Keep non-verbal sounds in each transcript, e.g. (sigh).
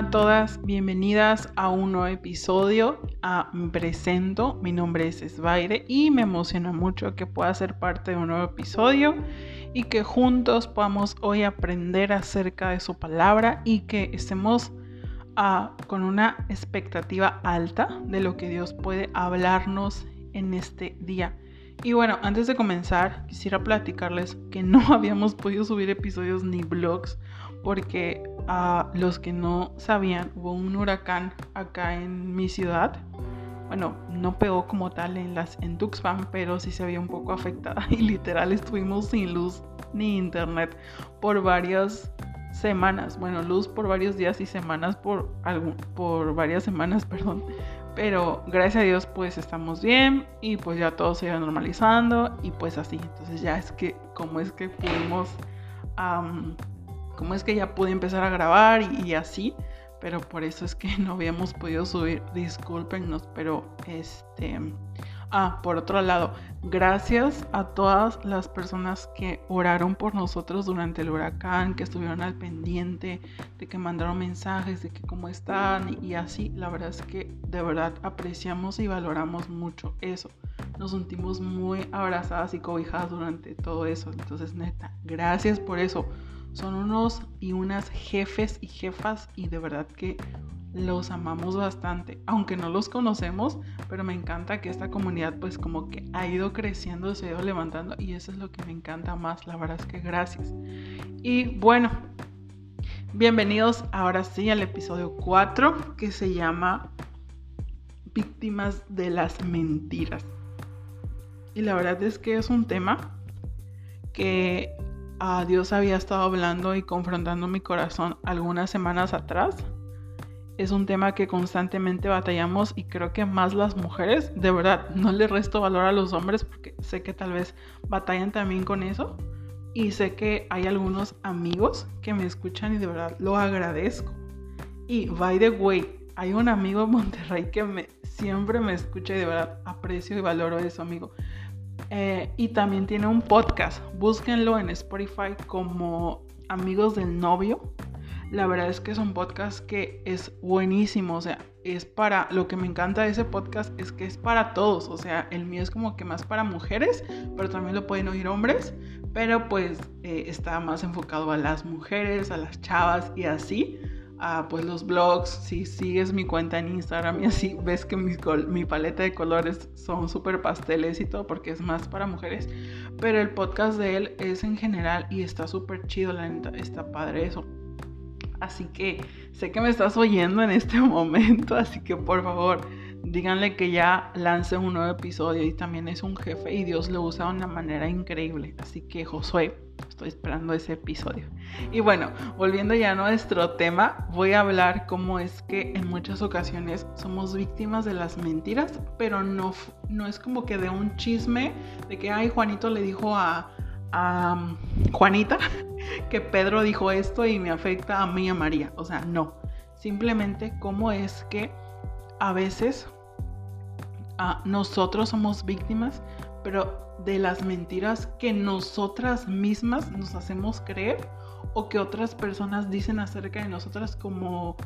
a todas, bienvenidas a un nuevo episodio. Ah, me presento, mi nombre es Esbaire y me emociona mucho que pueda ser parte de un nuevo episodio y que juntos podamos hoy aprender acerca de su palabra y que estemos ah, con una expectativa alta de lo que Dios puede hablarnos en este día. Y bueno, antes de comenzar, quisiera platicarles que no (laughs) habíamos podido subir episodios ni vlogs porque a los que no sabían, hubo un huracán acá en mi ciudad. Bueno, no pegó como tal en las en Tuxpan, pero sí se había un poco afectada (laughs) y literal estuvimos sin luz ni internet por varias semanas. Bueno, luz por varios días y semanas por algún, por varias semanas, (laughs) perdón. Pero gracias a Dios pues estamos bien y pues ya todo se iba normalizando y pues así. Entonces ya es que como es que pudimos como es que ya pude empezar a grabar y, así, pero por eso es que (laughs) no habíamos podido subir, discúlpenos, pero este... Ah, por otro lado, gracias a todas las personas que oraron por nosotros durante el huracán, que estuvieron al pendiente, de que mandaron mensajes, de que cómo están y así. La verdad es que de verdad apreciamos y valoramos mucho eso. Nos sentimos muy abrazadas y cobijadas durante todo eso. Entonces, neta, gracias por eso son unos y unas jefes y jefas y de verdad que los amamos bastante, aunque no los conocemos, pero me encanta que esta comunidad pues como que ha ido creciendo, se ha ido levantando y eso es lo que me encanta más, la verdad es que gracias. Y bueno, bienvenidos ahora sí al episodio 4 que se llama Víctimas de las Mentiras. Y la verdad es que es un tema que Dios había estado hablando y confrontando mi corazón algunas semanas atrás. Es un tema que constantemente batallamos y creo que más las mujeres, de verdad, no le resto valor a los hombres porque sé que tal vez batallan también con eso. Y sé que hay algunos amigos que me escuchan y de verdad lo agradezco. Y by the way, hay un amigo en Monterrey que siempre me escucha y de verdad aprecio y valoro eso, amigo. Eh, y también tiene un podcast. Búsquenlo en Spotify como Amigos del Novio. La verdad es que es un podcast que es buenísimo. O sea, es para. Lo que me encanta de ese podcast es que es para todos. O sea, el mío es como que más para mujeres, pero también lo pueden oír hombres. Pero pues eh, está más enfocado a las mujeres, a las chavas y así pues los blogs, si sigues mi cuenta en Instagram y así ves que mi, mi paleta de colores son súper pasteles y todo porque es más para mujeres, pero el podcast de él es en general y está súper chido, la neta, está padre eso. Así que sé que me estás oyendo en este (laughs) momento, así que por favor díganle que ya lance un nuevo episodio y también es un jefe y Dios lo usa de una manera increíble. Así que Josué, estoy esperando ese episodio. Y bueno, volviendo ya a nuestro tema, voy a hablar cómo es que en muchas ocasiones somos víctimas de las mentiras, pero no, no es como que de un chisme de que, ay, Juanito le dijo a, a um, Juanita (laughs) que Pedro dijo esto y me afecta a mí y a María. O sea, no. Simplemente cómo es que a veces nosotros somos víctimas, pero de las mentiras que nosotras mismas nos hacemos creer o que otras personas dicen acerca de nosotras como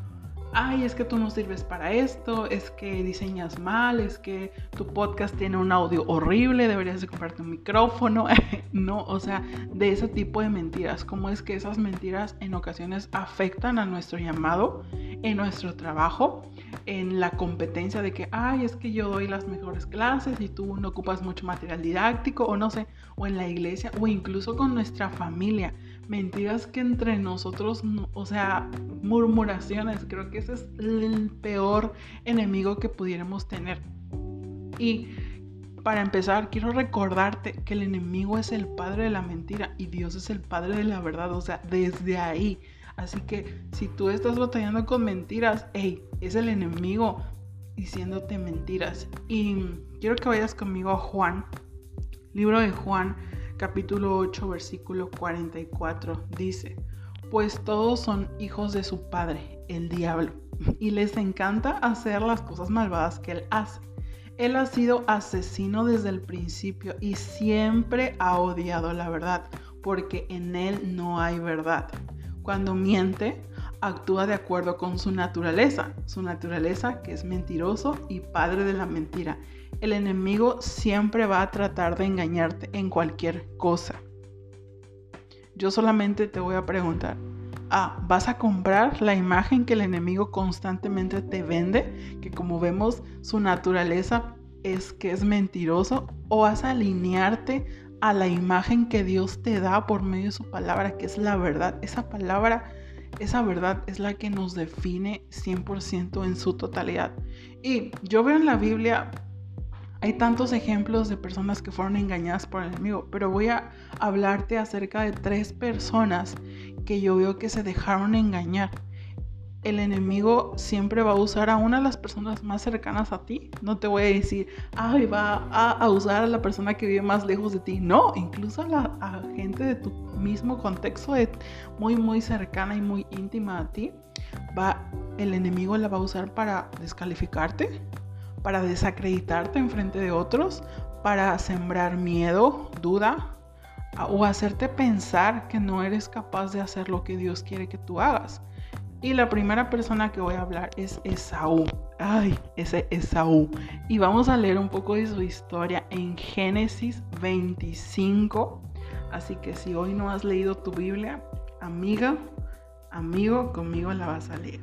ay, es que tú no sirves para esto, es que diseñas mal, es que tu podcast tiene un audio horrible, deberías de comprarte un micrófono, (laughs) no, o sea, de ese tipo de mentiras, cómo es que esas mentiras en ocasiones afectan a nuestro llamado, en nuestro trabajo, en la competencia de que, ay, es que yo doy las mejores clases y tú no ocupas mucho material didáctico, o no sé, o en la iglesia, o incluso con nuestra familia mentiras que entre nosotros, o sea, murmuraciones, creo que ese es el peor enemigo que pudiéramos tener. Y para empezar, quiero recordarte que el enemigo es el padre de la mentira y Dios es el padre de la verdad, o sea, desde ahí. Así que si tú estás batallando con mentiras, hey, es el enemigo diciéndote mentiras. Y quiero que vayas conmigo a Juan, libro de Juan, capítulo 8, versículo 44, dice, pues todos son hijos de su padre, el diablo, y les encanta hacer las cosas malvadas que él hace. Él ha sido asesino desde el principio y siempre ha odiado la verdad, porque en él no hay verdad. Cuando miente, actúa de acuerdo con su naturaleza, su naturaleza que es mentiroso y padre de la mentira. El enemigo siempre va a tratar de engañarte en cualquier cosa. Yo solamente te voy a preguntar, ah, ¿vas a comprar la imagen que el enemigo constantemente te vende? Que como vemos, su naturaleza es que es mentiroso. ¿O vas a alinearte a la imagen que Dios te da por medio de su palabra, que es la verdad? Esa palabra esa verdad es la que nos define 100% en su totalidad. Y yo veo en la Biblia, hay tantos ejemplos de personas que fueron engañadas por el enemigo, pero voy a hablarte acerca de tres personas que yo veo que se dejaron engañar el enemigo siempre va a usar a una de las personas más cercanas a ti. No te voy a decir, ay, va a, usar a la persona que vive más lejos de ti. No, incluso a la gente de tu mismo contexto, muy, muy cercana y muy íntima a ti. Va, el enemigo la va a usar para descalificarte, para desacreditarte en frente de otros, para sembrar miedo, duda, o hacerte pensar que no eres capaz de hacer lo que Dios quiere que tú hagas. Y la primera persona que voy a hablar es Esaú. Ay, ese Esaú. Y vamos a leer un poco de su historia en Génesis 25. Así que si hoy no has leído tu Biblia, amiga, amigo, conmigo la vas a leer.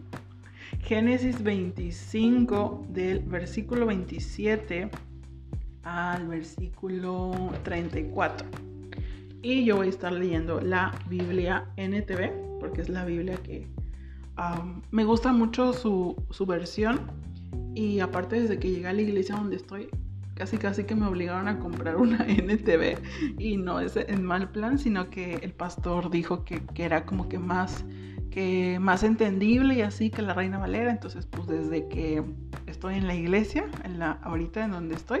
(laughs) Génesis 25 del versículo 27 al versículo 34. Y yo voy a estar leyendo la Biblia NTV porque es la Biblia que me gusta mucho su, versión. Y aparte desde que llegué a la iglesia donde estoy, casi casi que me obligaron a comprar una (laughs) NTV y no es en mal plan, sino que el pastor dijo que, era como que más, que más entendible y así que la Reina Valera, entonces pues desde que estoy en la iglesia, en la, ahorita en donde estoy,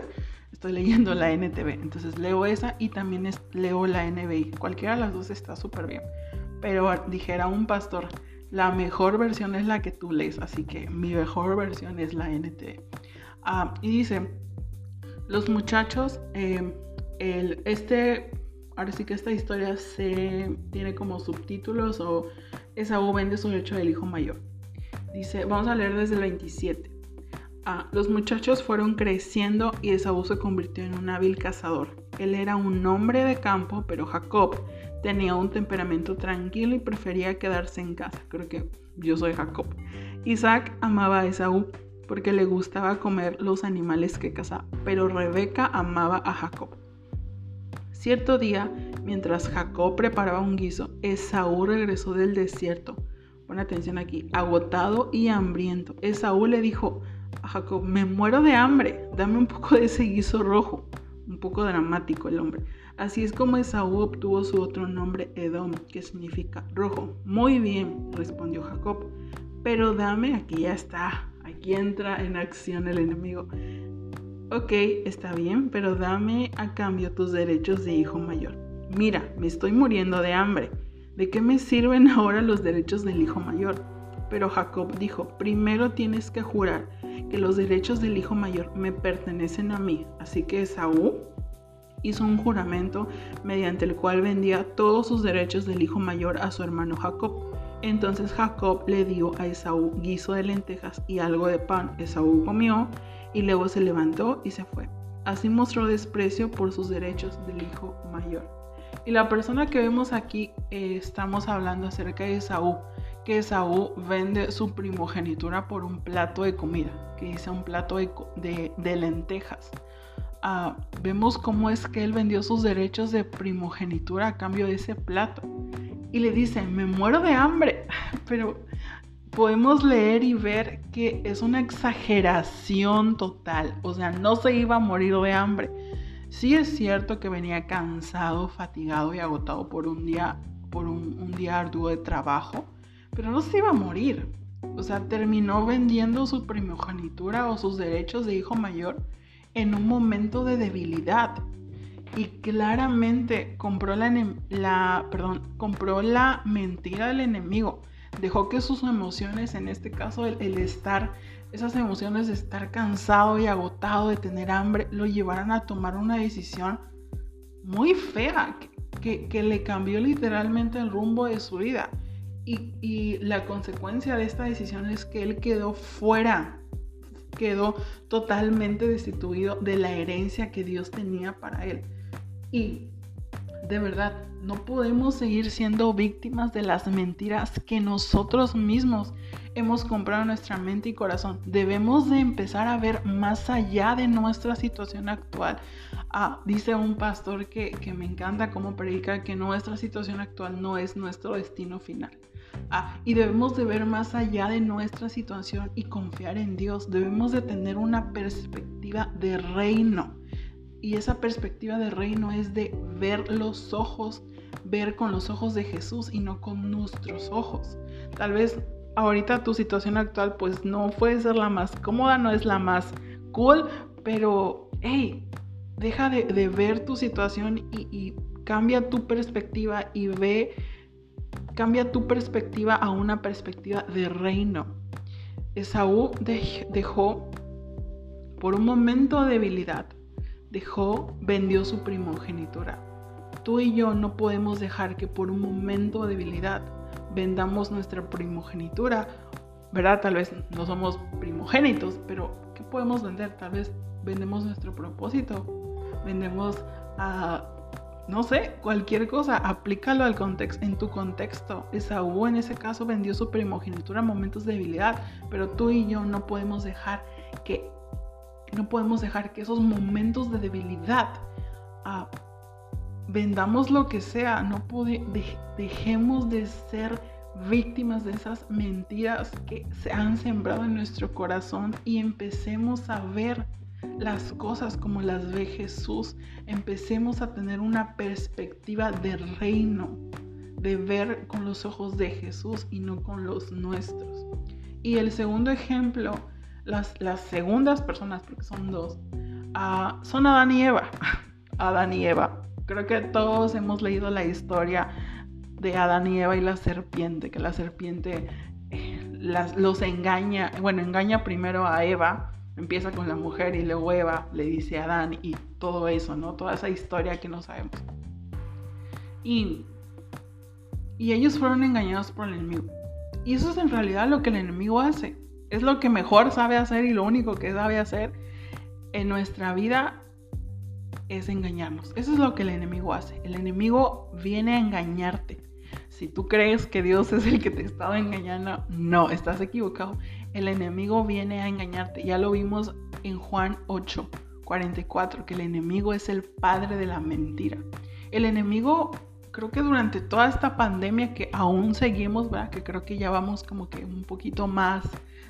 estoy leyendo la NTV, entonces leo esa y también leo la NBI, cualquiera de las dos está súper bien pero dijera un pastor, la mejor versión es la que tú lees, así que mi mejor versión es la NT. Ah, y dice, los muchachos, em, el, este, ahora sí que esta historia se tiene como subtítulos o Esaú vende su derecho del hijo mayor. Dice, vamos a leer desde el 27. Ah, los muchachos fueron creciendo y Esaú se convirtió en un hábil cazador. Él era un hombre de campo, pero Jacob tenía un temperamento tranquilo y prefería quedarse en casa. Creo que yo soy Jacob. Isaac amaba a Esaú porque le gustaba comer los animales que cazaba, pero Rebeca amaba a Jacob. Cierto día, mientras Jacob preparaba un guiso, Esaú regresó del desierto. Pon atención aquí, agotado y hambriento. Esaú le dijo a Jacob, me muero de hambre, dame un poco de ese guiso rojo. Un poco dramático el hombre. Así es como Esaú obtuvo su otro nombre Edom, que significa rojo. Muy bien, respondió Jacob, pero dame, aquí ya está, aquí entra en acción el enemigo. Ok, está bien, pero dame a cambio tus derechos de hijo mayor. Mira, me estoy muriendo de hambre. ¿De qué me sirven (laughs) ahora los derechos del hijo mayor? Pero Jacob dijo, primero tienes que jurar que los derechos del hijo mayor me pertenecen a mí. Así que Esaú hizo un juramento mediante el cual vendía todos sus derechos del hijo mayor a su hermano Jacob. Entonces Jacob le dio a Esaú guiso de lentejas y algo de pan. Esaú comió y luego se levantó y se fue. Así mostró desprecio por sus derechos del hijo mayor. Y la persona que vemos aquí eh, estamos hablando acerca de Esaú, que Esaú vende su primogenitura por un plato de comida, que dice un plato de lentejas. Ah, vemos cómo es que él vendió sus derechos de primogenitura a cambio de ese plato. Y le dice, me muero de hambre. (laughs) Pero podemos leer y ver que es una exageración total. O sea, no se iba a morir de hambre. Sí es cierto que venía cansado, fatigado y agotado por un día, por un, un día arduo de trabajo, pero no se iba a morir. O sea, terminó vendiendo su primogenitura o sus derechos de hijo mayor en un momento de debilidad y claramente compró la, mentira del enemigo. Dejó que sus emociones, en este caso el, estar, esas emociones de estar cansado y agotado, de tener hambre, lo llevaran a tomar una decisión muy fea que, le cambió literalmente el rumbo de su vida. Y la consecuencia de esta decisión es que él quedó fuera, quedó totalmente destituido de la herencia que Dios tenía para él. Y de verdad, no podemos seguir siendo víctimas de las mentiras que nosotros mismos hemos comprado en nuestra mente y corazón. Debemos de empezar a ver más allá de nuestra situación actual. Ah, dice un pastor que, que me encanta cómo predica que nuestra situación actual no es nuestro destino final. Y debemos de ver más allá de nuestra situación y confiar en Dios. Debemos de tener una perspectiva de reino. Y esa perspectiva de reino es de ver los ojos, ver con los ojos de Jesús y no con nuestros ojos. Tal vez ahorita tu situación actual pues no puede ser la más cómoda, no es la más cool, pero hey, deja de, ver tu situación y, cambia tu perspectiva y ve, cambia tu perspectiva a una perspectiva de reino. Esaú dejó por un momento de debilidad, dejó, vendió su primogenitura. Tú y yo no podemos dejar que por un momento de debilidad vendamos nuestra primogenitura, ¿verdad? Tal vez no somos primogénitos, pero ¿qué podemos vender? Tal vez vendemos nuestro propósito, vendemos a, no sé, cualquier cosa, aplícalo al contexto, en tu contexto. Esaú en ese caso vendió su primogenitura en momentos de debilidad, pero tú y yo no podemos dejar que no podemos dejar que esos momentos de debilidad ah, vendamos lo que sea, no dejemos de ser víctimas de esas mentiras que se han sembrado en nuestro corazón y empecemos a ver las cosas como las ve Jesús, empecemos a tener una perspectiva de reino, de ver con los ojos de Jesús y no con los nuestros. Y el segundo ejemplo las, segundas personas, porque son dos, ah, son Adán y Eva. (laughs) Adán y Eva. Creo que todos hemos leído la historia de Adán y Eva y la serpiente, que la serpiente eh, los engaña, bueno, engaña primero a Eva, empieza con la mujer y luego Eva le dice a Adán y todo eso, ¿no? Toda esa historia que no sabemos. Y, y ellos fueron engañados por el enemigo. Y eso es en realidad lo que el enemigo hace. Es lo que mejor sabe hacer y lo único que sabe hacer en nuestra vida es engañarnos. Eso es lo que el enemigo hace. El enemigo viene a engañarte. Si tú crees que Dios es el que te estaba engañando, no, estás equivocado. El enemigo viene a engañarte. Ya lo vimos en Juan 8, 44, que el enemigo es el padre de la mentira. El enemigo creo que durante toda esta pandemia que aún seguimos, ¿verdad? Que creo que ya vamos como que un poquito más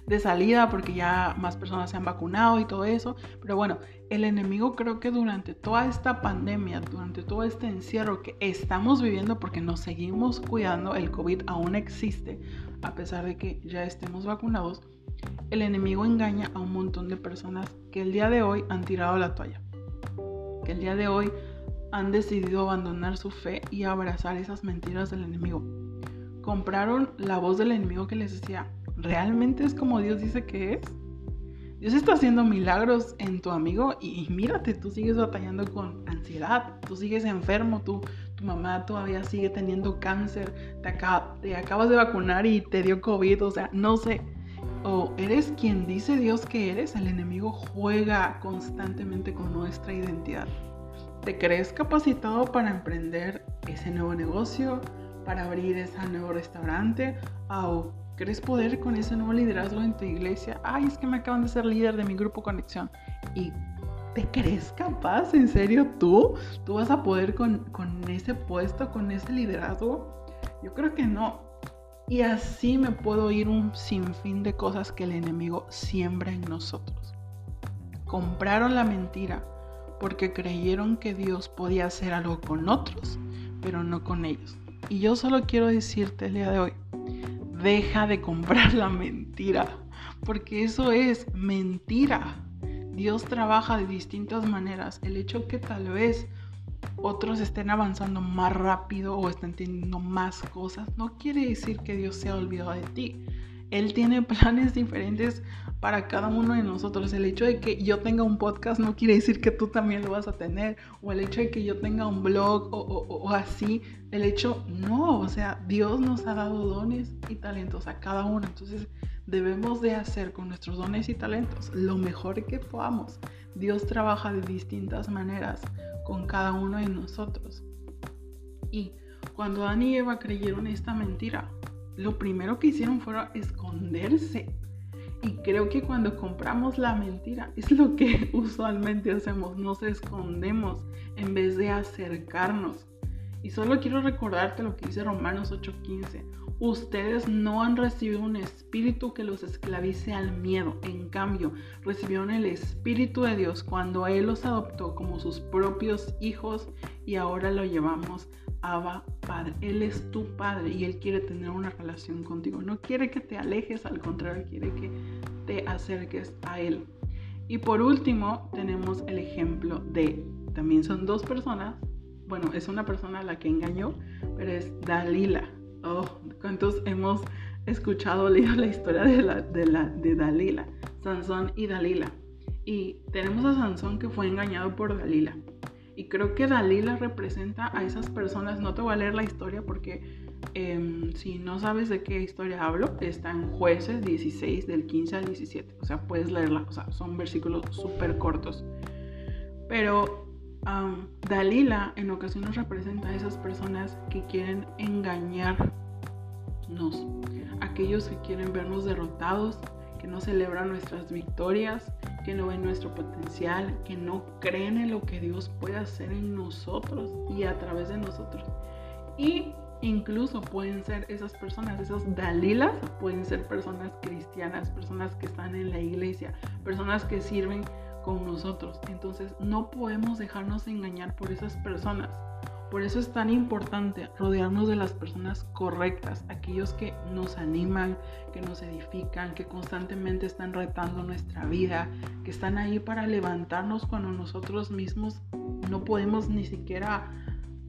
de salida porque ya más personas se han vacunado y todo eso. Pero bueno, el enemigo creo que durante toda esta pandemia, durante todo este encierro que estamos viviendo porque nos seguimos cuidando, el COVID aún existe, a pesar de que ya estemos vacunados, el enemigo engaña a un montón de personas que el día de hoy han tirado la toalla. Que el día de hoy han decidido abandonar su fe y abrazar esas mentiras del enemigo. Compraron la voz del enemigo que les decía, ¿realmente es como Dios dice que es? Dios está haciendo milagros en tu amigo y, mírate, tú sigues batallando con ansiedad, tú sigues enfermo, tú, tu mamá todavía sigue teniendo cáncer, te, acabas de vacunar y te dio COVID, o sea, no sé. O eres quien dice Dios que eres, el enemigo juega constantemente con nuestra identidad. ¿Te crees capacitado para emprender ese nuevo negocio, para abrir ese nuevo restaurante? ¿O ¿Querés poder con ese nuevo liderazgo en tu iglesia? Ay, es que me acaban de ser líder de mi grupo Conexión. ¿Y te crees capaz? ¿En serio tú? ¿Tú vas a poder con, con ese puesto, con ese liderazgo? Yo creo que no. Y así me puedo ir un sinfín de cosas que el enemigo siembra en nosotros. Compraron la mentira porque creyeron que Dios podía hacer algo con otros, pero no con ellos. Y yo solo quiero decirte el día de hoy, deja de comprar la mentira, porque eso es mentira. Dios trabaja de distintas maneras. El hecho que tal vez otros estén avanzando más rápido o estén teniendo más cosas, no quiere decir que Dios se ha olvidado de ti. Él tiene (laughs) planes diferentes para cada uno de nosotros. El hecho de que yo tenga un podcast no quiere decir que tú también lo vas a tener. O el hecho de que yo tenga un blog o, o así. El hecho, no, o sea, Dios nos ha dado dones y talentos a cada uno. Entonces debemos de hacer con nuestros dones y talentos lo mejor que podamos. Dios trabaja de distintas maneras con cada uno de nosotros. Y cuando Dani y Eva creyeron esta mentira, lo primero que hicieron fue esconderse. Y creo que cuando compramos la mentira es lo que (laughs) usualmente hacemos, nos escondemos en vez de acercarnos. Y solo quiero recordarte lo que dice Romanos 8:15. Ustedes no han recibido un espíritu que los esclavice al miedo. En cambio, recibieron el Espíritu de Dios cuando Él los adoptó como sus propios hijos y ahora lo llevamos Abba Padre. Él es tu Padre y Él quiere tener una relación contigo. No quiere que te alejes, al contrario, quiere que te acerques a Él. Y por último, tenemos el ejemplo de, también son dos personas, bueno, es una persona a la que engañó, pero es Dalila. Oh, ¿cuántos hemos escuchado, leído la historia de, la, de, la, de Dalila? Sansón y Dalila. Y tenemos a Sansón que fue engañado por Dalila. Y creo que Dalila representa a esas personas. No te voy a leer la historia porque em, si no sabes de qué historia hablo, está en jueces 16 del 15 al 17. O sea, puedes leerla. O sea, son versículos súper cortos. Pero Dalila en ocasiones representa a esas personas que quieren engañarnos, aquellos que quieren vernos derrotados, que no celebran nuestras victorias, que no ven nuestro potencial, que no creen en lo que Dios puede hacer en nosotros y a través de nosotros. Y incluso pueden ser esas personas, esas Dalilas, pueden ser personas cristianas, personas que están en la iglesia, personas que sirven con nosotros. Entonces no podemos dejarnos engañar por esas personas. Por eso es tan importante rodearnos de las personas correctas, aquellos que nos animan, que nos edifican, que constantemente están retando nuestra vida, que están ahí para levantarnos cuando nosotros mismos no podemos ni siquiera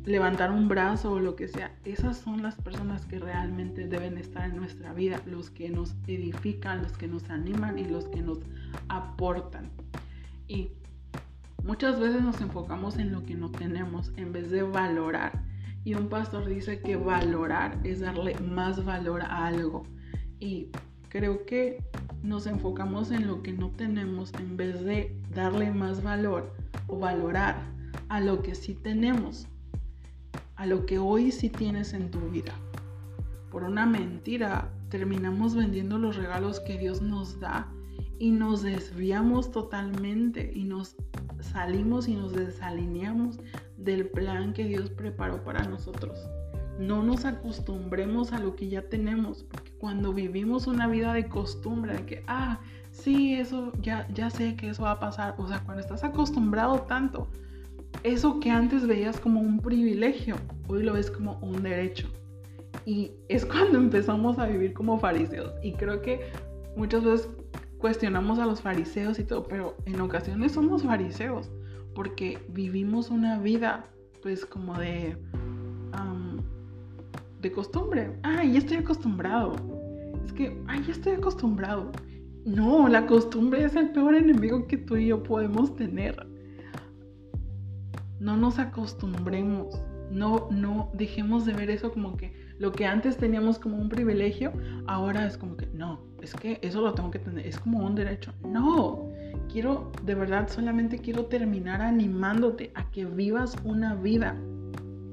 levantar un brazo o lo que sea. Esas son las personas que realmente deben estar en nuestra vida, los que nos edifican, los que nos animan y los que nos aportan. Muchas veces nos enfocamos en lo que no tenemos en vez de valorar. Y un pastor dice que valorar es darle más valor a algo. Y creo que nos enfocamos en lo que no tenemos en vez de darle más valor o valorar a lo que sí tenemos, a lo que hoy sí tienes en tu vida. Por una mentira terminamos vendiendo los regalos que Dios nos da y nos desviamos totalmente y nos salimos y nos desalineamos del plan que Dios preparó para nosotros. No nos acostumbremos a lo que ya tenemos, porque cuando vivimos una vida de costumbre, de que, ah, sí, eso ya, ya sé que eso va a pasar, o sea, cuando estás acostumbrado tanto, eso que antes veías como un privilegio, hoy lo ves como un derecho. Y es (laughs) cuando empezamos a vivir como fariseos. Y creo que muchas veces cuestionamos a los fariseos y todo, pero en ocasiones somos fariseos porque vivimos una vida pues como de de costumbre. Ay, ya estoy acostumbrado. Es que, ay, ya estoy acostumbrado. No, la costumbre es el peor enemigo que tú y yo podemos tener. No nos acostumbremos. No, no dejemos de ver eso como que lo que antes teníamos como un privilegio, ahora es como que no, es que eso lo tengo que tener, es como un derecho. No, quiero, de verdad, solamente quiero terminar animándote a que vivas una vida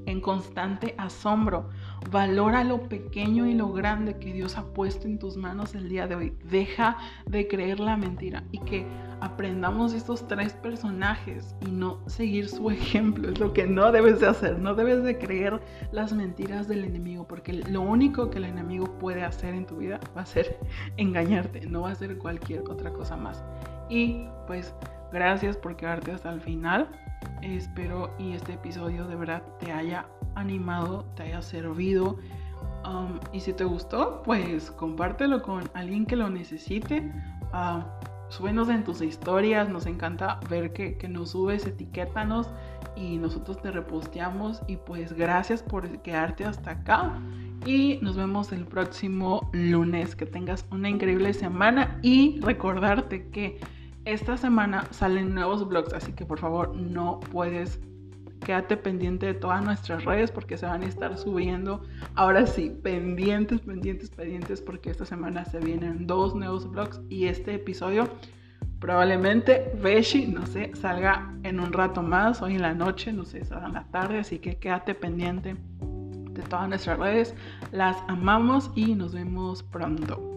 en constante asombro. Valora lo pequeño y lo grande que Dios ha puesto en tus manos el día de hoy. Deja de creer la mentira y que aprendamos estos tres personajes y no seguir su (laughs) ejemplo. Es lo que no debes de hacer. No debes de creer las mentiras del enemigo porque lo único que el enemigo puede hacer en tu vida va a ser (laughs) engañarte. No va a ser cualquier otra cosa más. Y pues gracias por quedarte hasta el final. Espero y este episodio de verdad te haya animado, te haya servido. Um, y si te gustó, pues compártelo con alguien que lo necesite. Uh, súbenos en tus historias, nos encanta ver que, que nos subes, etiquétanos y nosotros te reposteamos. Y pues gracias por quedarte hasta acá. Y nos vemos el próximo lunes. Que tengas una increíble semana y recordarte que esta semana salen nuevos vlogs, así que por favor no puedes quédate pendiente de todas nuestras redes porque se van a estar subiendo. Ahora sí, pendientes, pendientes, pendientes porque esta semana se vienen dos nuevos vlogs y este episodio probablemente Beshi, no sé, salga en un rato más, hoy en la noche, no sé, salga en la tarde, así que quédate pendiente de todas nuestras redes. Las amamos y nos vemos pronto.